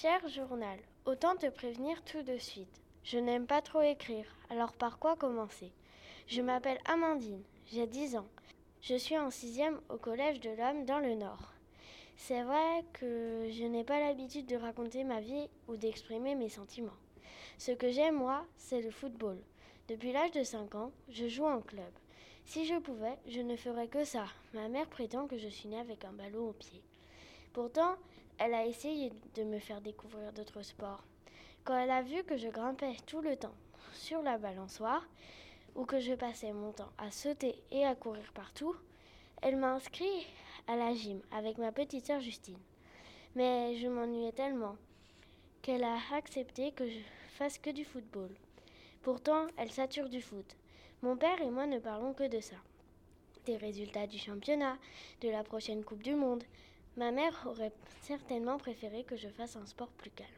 Cher journal, autant te prévenir tout de suite. Je n'aime pas trop écrire, alors par quoi commencer? Je m'appelle Amandine, j'ai 10 ans. Je suis en sixième au collège de l'Homme dans le Nord. C'est vrai que je n'ai pas l'habitude de raconter ma vie ou d'exprimer mes sentiments. Ce que j'aime, moi, c'est le football. Depuis l'âge de 5 ans, je joue en club. Si je pouvais, je ne ferais que ça. Ma mère prétend que je suis née avec un ballon au pied. Pourtant, elle a essayé de me faire découvrir d'autres sports. Quand elle a vu que je grimpais tout le temps sur la balançoire, ou que je passais mon temps à sauter et à courir partout, elle m'a inscrit à la gym avec ma petite sœur Justine. Mais je m'ennuyais tellement qu'elle a accepté que je fasse que du football. Pourtant, elle sature du foot. Mon père et moi ne parlons que de ça. Des résultats du championnat, de la prochaine Coupe du Monde. Ma mère aurait certainement préféré que je fasse un sport plus calme.